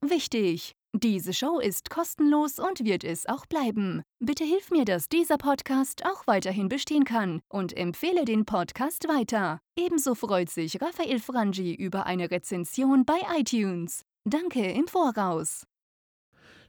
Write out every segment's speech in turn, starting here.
Wichtig! Diese Show ist kostenlos und wird es auch bleiben. Bitte hilf mir, dass dieser Podcast auch weiterhin bestehen kann und empfehle den Podcast weiter. Ebenso freut sich Raphael Frangi über eine Rezension bei iTunes. Danke im Voraus.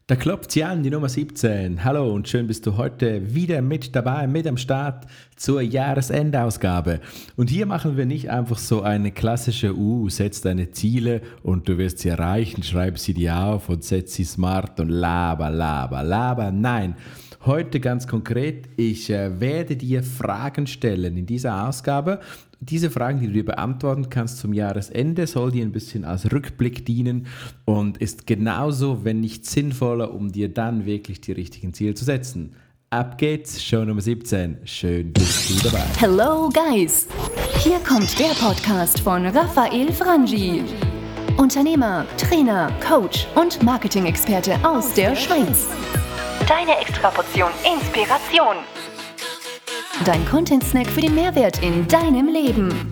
Da klopft sie an, die Nummer 17. Hallo und schön bist du heute wieder mit dabei, mit am Start zur Jahresendausgabe. Und hier machen wir nicht einfach so eine klassische, uh, setz deine Ziele und du wirst sie erreichen, schreib sie dir auf und setz sie smart und laber, laber, laber. Nein, heute ganz konkret, ich äh, werde dir Fragen stellen in dieser Ausgabe diese Fragen, die du dir beantworten kannst zum Jahresende, soll dir ein bisschen als Rückblick dienen und ist genauso, wenn nicht sinnvoller, um dir dann wirklich die richtigen Ziele zu setzen. Ab geht's, Show Nummer 17. Schön bist du dabei. Hello Guys! Hier kommt der Podcast von Raphael Frangi. Unternehmer, Trainer, Coach und Marketing-Experte aus der Schweiz. Deine Extraportion Inspiration. Dein Content-Snack für den Mehrwert in deinem Leben.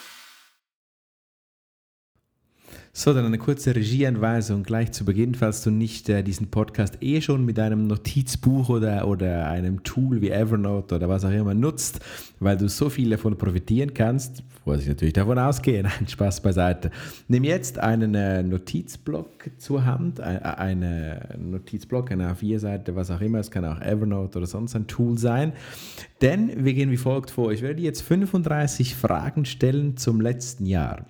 So, dann eine kurze Regieanweisung gleich zu Beginn, falls du nicht äh, diesen Podcast eh schon mit einem Notizbuch oder, oder einem Tool wie Evernote oder was auch immer nutzt, weil du so viel davon profitieren kannst, muss ich natürlich davon ausgehen, ein Spaß beiseite. Nimm jetzt einen äh, Notizblock zur Hand, äh, einen Notizblock, eine A4-Seite, was auch immer, es kann auch Evernote oder sonst ein Tool sein, denn wir gehen wie folgt vor. Ich werde jetzt 35 Fragen stellen zum letzten Jahr.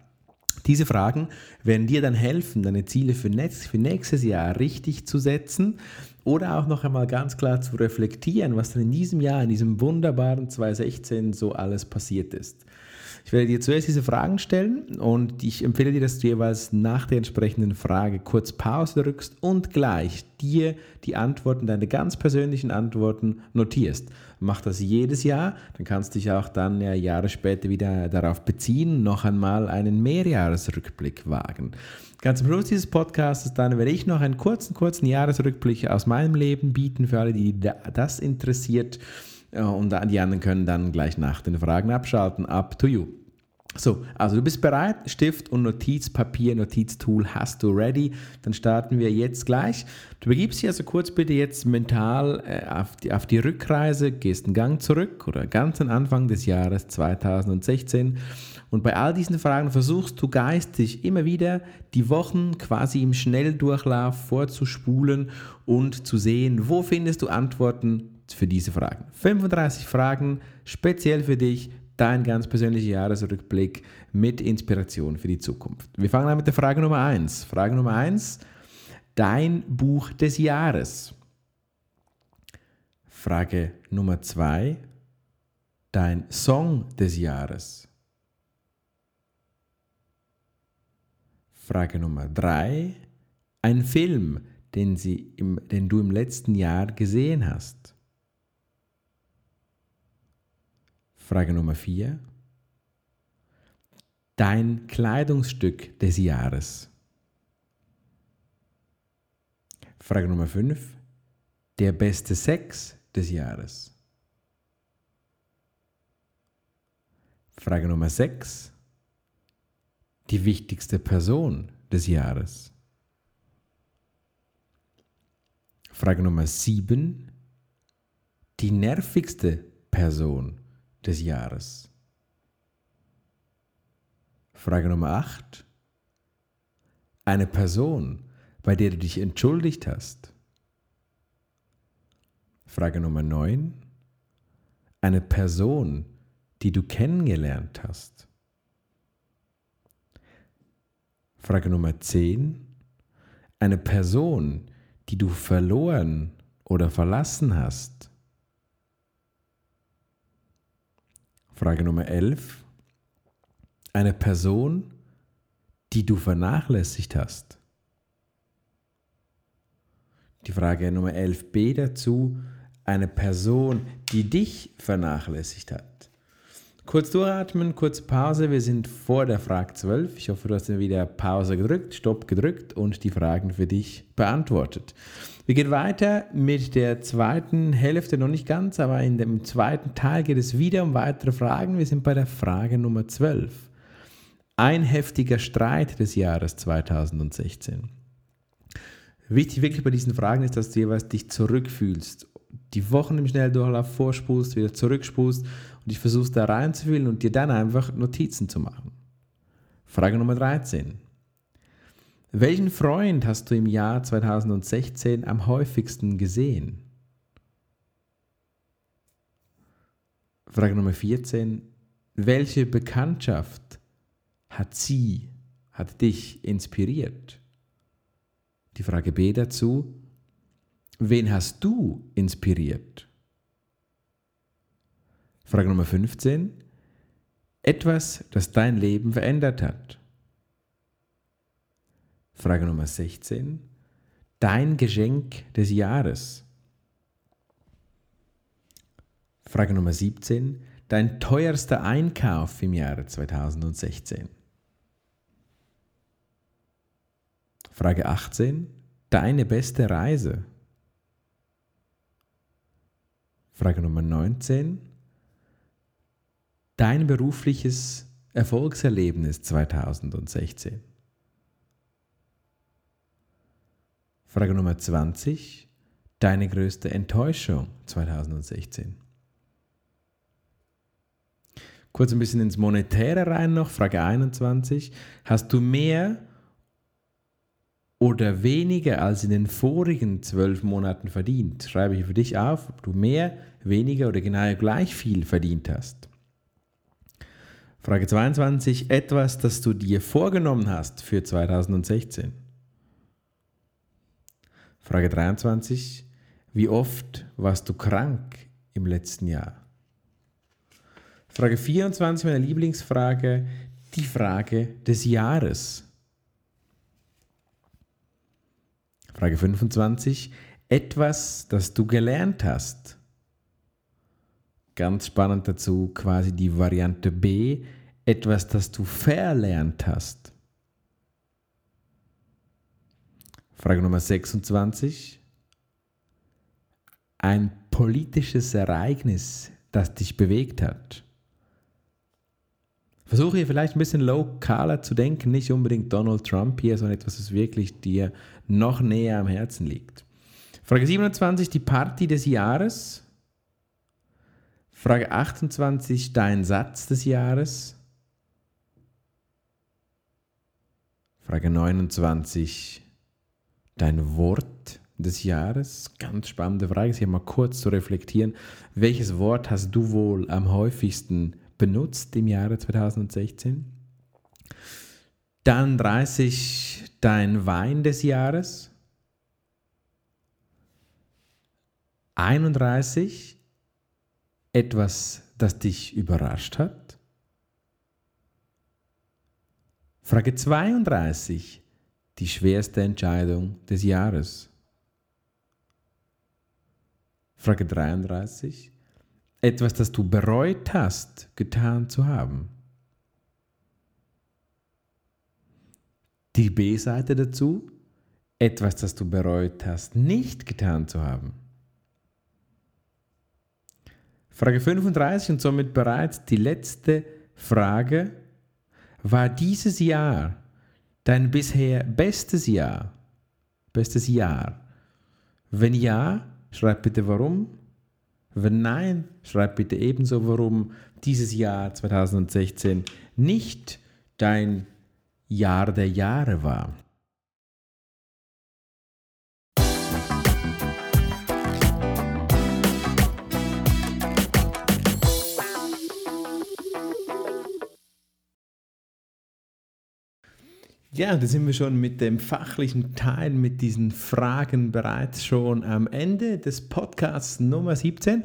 Diese Fragen werden dir dann helfen, deine Ziele für, nächstes Jahr richtig zu setzen oder auch noch einmal ganz klar zu reflektieren, was dann in diesem Jahr, in diesem wunderbaren 2016 so alles passiert ist. Ich werde dir zuerst diese Fragen stellen und ich empfehle dir, dass du jeweils nach der entsprechenden Frage kurz Pause drückst und gleich dir die Antworten, deine ganz persönlichen Antworten notierst. Mach das jedes Jahr, dann kannst du dich auch dann ja, Jahre später wieder darauf beziehen, noch einmal einen Mehrjahresrückblick wagen. Ganz am Schluss dieses Podcasts dann werde ich noch einen kurzen, kurzen Jahresrückblick aus meinem Leben bieten für alle, die das interessiert. Und die anderen können dann gleich nach den Fragen abschalten. Up to you. So, also du bist bereit, Stift und Notizpapier, Notiztool hast du ready. Dann starten wir jetzt gleich. Du begibst dich also kurz bitte jetzt mental äh, auf, die, auf die Rückreise, gehst einen Gang zurück oder ganz am Anfang des Jahres 2016. Und bei all diesen Fragen versuchst du geistig immer wieder die Wochen quasi im Schnelldurchlauf vorzuspulen und zu sehen, wo findest du Antworten für diese Fragen. 35 Fragen speziell für dich, dein ganz persönlicher Jahresrückblick mit Inspiration für die Zukunft. Wir fangen an mit der Frage Nummer 1. Frage Nummer 1, dein Buch des Jahres. Frage Nummer 2, dein Song des Jahres. Frage Nummer 3, ein Film, den, sie im, den du im letzten Jahr gesehen hast. Frage Nummer 4. Dein Kleidungsstück des Jahres. Frage Nummer 5. Der beste Sex des Jahres. Frage Nummer 6. Die wichtigste Person des Jahres. Frage Nummer 7. Die nervigste Person des Jahres. Frage Nummer 8. Eine Person, bei der du dich entschuldigt hast. Frage Nummer 9. Eine Person, die du kennengelernt hast. Frage Nummer 10. Eine Person, die du verloren oder verlassen hast. Frage Nummer 11. Eine Person, die du vernachlässigt hast. Die Frage Nummer 11b dazu, eine Person, die dich vernachlässigt hat. Kurz durchatmen, kurze Pause. Wir sind vor der Frage 12. Ich hoffe, du hast wieder Pause gedrückt, Stopp gedrückt und die Fragen für dich beantwortet. Wir gehen weiter mit der zweiten Hälfte, noch nicht ganz, aber in dem zweiten Teil geht es wieder um weitere Fragen. Wir sind bei der Frage Nummer 12. Ein heftiger Streit des Jahres 2016. Wichtig wirklich bei diesen Fragen ist, dass du jeweils dich zurückfühlst. Die Wochen im Schnelldurchlauf vorspulst, wieder zurückspulst und dich versuchst da reinzufühlen und dir dann einfach Notizen zu machen. Frage Nummer 13. Welchen Freund hast du im Jahr 2016 am häufigsten gesehen? Frage Nummer 14. Welche Bekanntschaft hat sie, hat dich inspiriert? Die Frage B dazu. Wen hast du inspiriert? Frage Nummer 15. Etwas, das dein Leben verändert hat. Frage Nummer 16. Dein Geschenk des Jahres. Frage Nummer 17. Dein teuerster Einkauf im Jahre 2016. Frage 18. Deine beste Reise. Frage Nummer 19. Dein berufliches Erfolgserlebnis 2016. Frage Nummer 20. Deine größte Enttäuschung 2016. Kurz ein bisschen ins Monetäre rein noch. Frage 21. Hast du mehr oder weniger als in den vorigen zwölf Monaten verdient? Schreibe ich für dich auf, ob du mehr, weniger oder genau gleich viel verdient hast. Frage 22. Etwas, das du dir vorgenommen hast für 2016. Frage 23. Wie oft warst du krank im letzten Jahr? Frage 24, meine Lieblingsfrage, die Frage des Jahres. Frage 25, etwas, das du gelernt hast. Ganz spannend dazu quasi die Variante B, etwas, das du verlernt hast. Frage Nummer 26. Ein politisches Ereignis, das dich bewegt hat. Versuche hier vielleicht ein bisschen lokaler zu denken, nicht unbedingt Donald Trump hier, sondern etwas, was wirklich dir noch näher am Herzen liegt. Frage 27, die Party des Jahres. Frage 28, dein Satz des Jahres. Frage 29, dein Wort des Jahres? Ganz spannende Frage, hier mal kurz zu reflektieren. Welches Wort hast du wohl am häufigsten benutzt im Jahre 2016? Dann 30 dein Wein des Jahres. 31 etwas, das dich überrascht hat. Frage 32 die schwerste Entscheidung des Jahres? Frage 33. Etwas, das du bereut hast, getan zu haben. Die B-Seite dazu. Etwas, das du bereut hast, nicht getan zu haben. Frage 35 und somit bereits die letzte Frage. War dieses Jahr dein bisher bestes Jahr? Bestes Jahr? Wenn ja, schreib bitte warum. Wenn nein, schreib bitte ebenso warum dieses Jahr 2016 nicht dein Jahr der Jahre war. Ja, da sind wir schon mit dem fachlichen Teil, mit diesen Fragen bereits schon am Ende des Podcasts Nummer 17.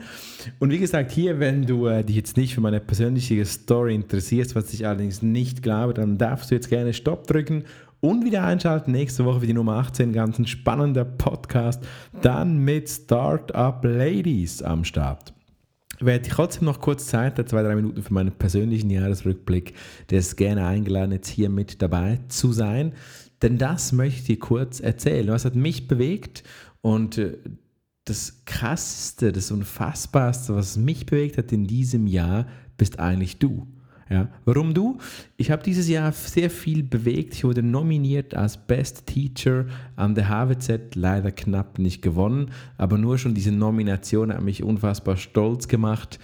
Und wie gesagt, hier, wenn du äh, dich jetzt nicht für meine persönliche Story interessierst, was ich allerdings nicht glaube, dann darfst du jetzt gerne Stopp drücken und wieder einschalten. Nächste Woche für die Nummer 18, ganz ein spannender Podcast. Dann mit Startup Ladies am Start. Werde ich trotzdem noch kurz Zeit, zwei, drei Minuten für meinen persönlichen Jahresrückblick, der ist gerne eingeladen, jetzt hier mit dabei zu sein. Denn das möchte ich dir kurz erzählen. Was hat mich bewegt und äh, das Krasseste, das Unfassbarste, was mich bewegt hat in diesem Jahr, bist eigentlich du. Ja, warum du? Ich habe dieses Jahr sehr viel bewegt. Ich wurde nominiert als Best Teacher an der HWZ, leider knapp nicht gewonnen, aber nur schon diese Nomination hat mich unfassbar stolz gemacht.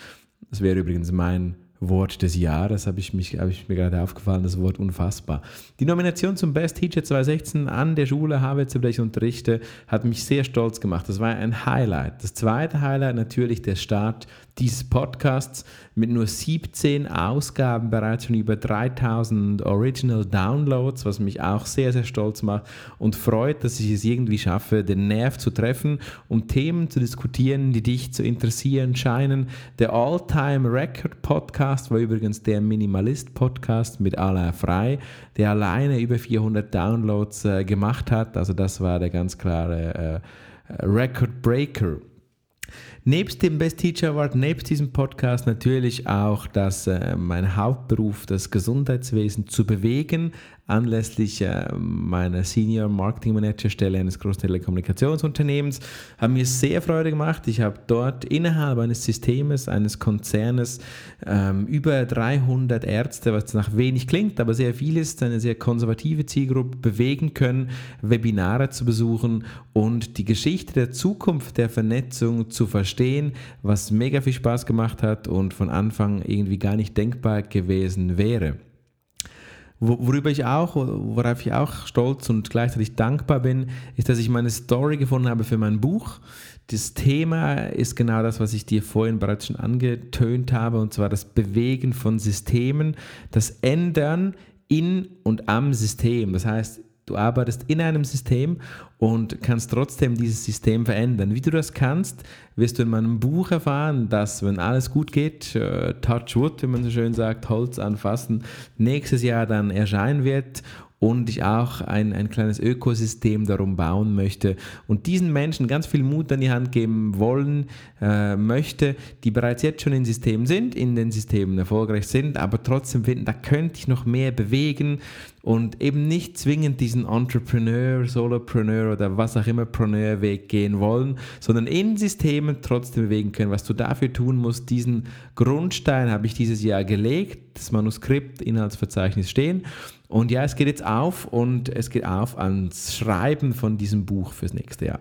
Das wäre übrigens mein Wort des Jahres, habe ich, habe ich mir gerade aufgefallen, das Wort unfassbar. Die Nomination zum Best Teacher 2016 an der Schule HWZ, bei der ich unterrichte, hat mich sehr stolz gemacht. Das war ein Highlight. Das zweite Highlight natürlich der Start dieses Podcasts mit nur 17 Ausgaben bereits schon über 3000 Original Downloads, was mich auch sehr, sehr stolz macht und freut, dass ich es irgendwie schaffe, den Nerv zu treffen, um Themen zu diskutieren, die dich zu interessieren scheinen. Der All-Time Record Podcast war übrigens der Minimalist Podcast mit Alain Frei, der alleine über 400 Downloads äh, gemacht hat. Also das war der ganz klare äh, Record Breaker. Nebst dem Best Teacher Award, nebst diesem Podcast natürlich auch dass äh, mein Hauptberuf, das Gesundheitswesen zu bewegen, anlässlich äh, meiner Senior Marketing Manager Stelle eines großen Telekommunikationsunternehmens. Hat mir sehr Freude gemacht. Ich habe dort innerhalb eines Systems, eines Konzernes ähm, über 300 Ärzte, was nach wenig klingt, aber sehr viel ist, eine sehr konservative Zielgruppe bewegen können, Webinare zu besuchen und die Geschichte der Zukunft der Vernetzung zu verstehen, was mega viel Spaß gemacht hat und von Anfang irgendwie gar nicht denkbar gewesen wäre. Worüber ich auch, worauf ich auch stolz und gleichzeitig dankbar bin, ist, dass ich meine Story gefunden habe für mein Buch. Das Thema ist genau das, was ich dir vorhin bereits schon angetönt habe, und zwar das Bewegen von Systemen, das Ändern in und am System. Das heißt, Du arbeitest in einem System und kannst trotzdem dieses System verändern. Wie du das kannst, wirst du in meinem Buch erfahren, dass, wenn alles gut geht, äh, Touch Wood, wie man so schön sagt, Holz anfassen, nächstes Jahr dann erscheinen wird und ich auch ein, ein kleines Ökosystem darum bauen möchte und diesen Menschen ganz viel Mut an die Hand geben wollen äh, möchte, die bereits jetzt schon in Systemen sind, in den Systemen erfolgreich sind, aber trotzdem finden, da könnte ich noch mehr bewegen und eben nicht zwingend diesen Entrepreneur, Solopreneur oder was auch immer Preneur-Weg gehen wollen, sondern in Systemen trotzdem bewegen können. Was du dafür tun musst, diesen Grundstein habe ich dieses Jahr gelegt, das Manuskript, Inhaltsverzeichnis stehen und ja, es geht jetzt auf und es geht auf ans Schreiben von diesem Buch fürs nächste Jahr.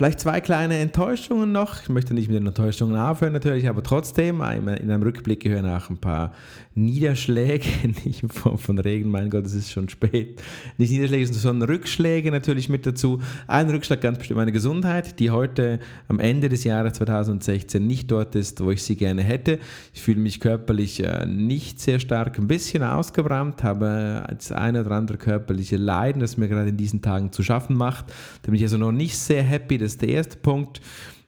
Vielleicht zwei kleine Enttäuschungen noch. Ich möchte nicht mit den Enttäuschungen aufhören natürlich, aber trotzdem in einem Rückblick gehören auch ein paar Niederschläge, nicht in Form von Regen, mein Gott, es ist schon spät. Nicht Niederschläge, sondern Rückschläge natürlich mit dazu. Ein Rückschlag ganz bestimmt meine Gesundheit, die heute am Ende des Jahres 2016 nicht dort ist, wo ich sie gerne hätte. Ich fühle mich körperlich äh, nicht sehr stark, ein bisschen ausgebrannt, habe das eine oder andere körperliche Leiden, das mir gerade in diesen Tagen zu schaffen macht. Da bin ich also noch nicht sehr happy, das ist der erste Punkt.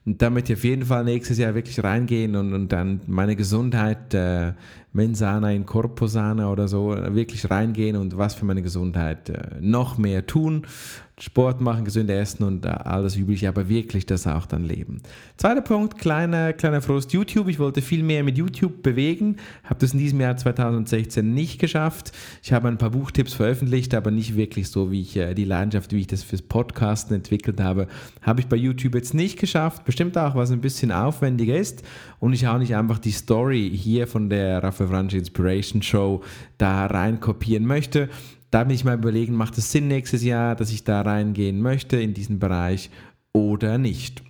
Und damit ich auf jeden Fall nächstes Jahr wirklich reingehen und, und dann meine Gesundheit, äh, Mensana in Corposana oder so, wirklich reingehen und was für meine Gesundheit äh, noch mehr tun. Sport machen, gesünder essen und alles Übliche, aber wirklich das auch dann leben. Zweiter Punkt, kleiner, kleiner Frust, YouTube. Ich wollte viel mehr mit YouTube bewegen, habe das in diesem Jahr 2016 nicht geschafft. Ich habe ein paar Buchtipps veröffentlicht, aber nicht wirklich so, wie ich äh, die Leidenschaft, wie ich das fürs Podcasten entwickelt habe, habe ich bei YouTube jetzt nicht geschafft. Bestimmt auch, was ein bisschen aufwendiger ist und ich auch nicht einfach die Story hier von der Raphael Franchi Inspiration Show da rein kopieren möchte da bin ich mal überlegen, macht es Sinn nächstes Jahr, dass ich da reingehen möchte in diesen Bereich oder nicht.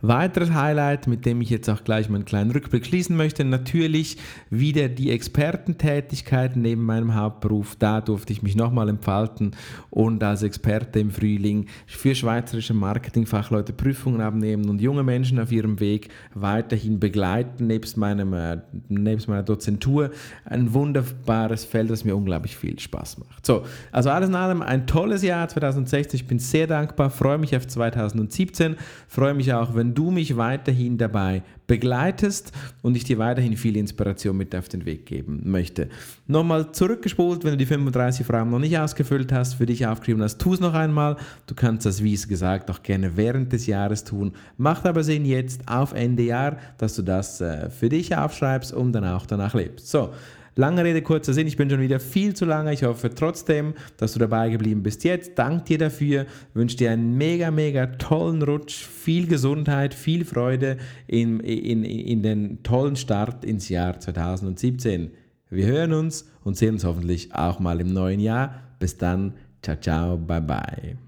Weiteres Highlight, mit dem ich jetzt auch gleich meinen kleinen Rückblick schließen möchte, natürlich wieder die Expertentätigkeit neben meinem Hauptberuf. Da durfte ich mich nochmal entfalten und als Experte im Frühling für schweizerische Marketingfachleute Prüfungen abnehmen und junge Menschen auf ihrem Weg weiterhin begleiten, nebst, meinem, äh, nebst meiner Dozentur. Ein wunderbares Feld, das mir unglaublich viel Spaß macht. So, also alles in allem ein tolles Jahr 2016. Ich bin sehr dankbar, freue mich auf 2017, freue mich auch, wenn wenn du mich weiterhin dabei begleitest und ich dir weiterhin viel Inspiration mit auf den Weg geben möchte. Nochmal zurückgespult, wenn du die 35 Fragen noch nicht ausgefüllt hast, für dich aufgeschrieben hast, tu es noch einmal. Du kannst das, wie gesagt, auch gerne während des Jahres tun. Macht aber Sinn jetzt auf Ende Jahr, dass du das äh, für dich aufschreibst und dann auch danach lebst. So, Lange Rede, kurzer Sinn, ich bin schon wieder viel zu lange. Ich hoffe trotzdem, dass du dabei geblieben bist jetzt. Dank dir dafür, wünsche dir einen mega, mega tollen Rutsch, viel Gesundheit, viel Freude in, in, in den tollen Start ins Jahr 2017. Wir hören uns und sehen uns hoffentlich auch mal im neuen Jahr. Bis dann, ciao, ciao, bye, bye.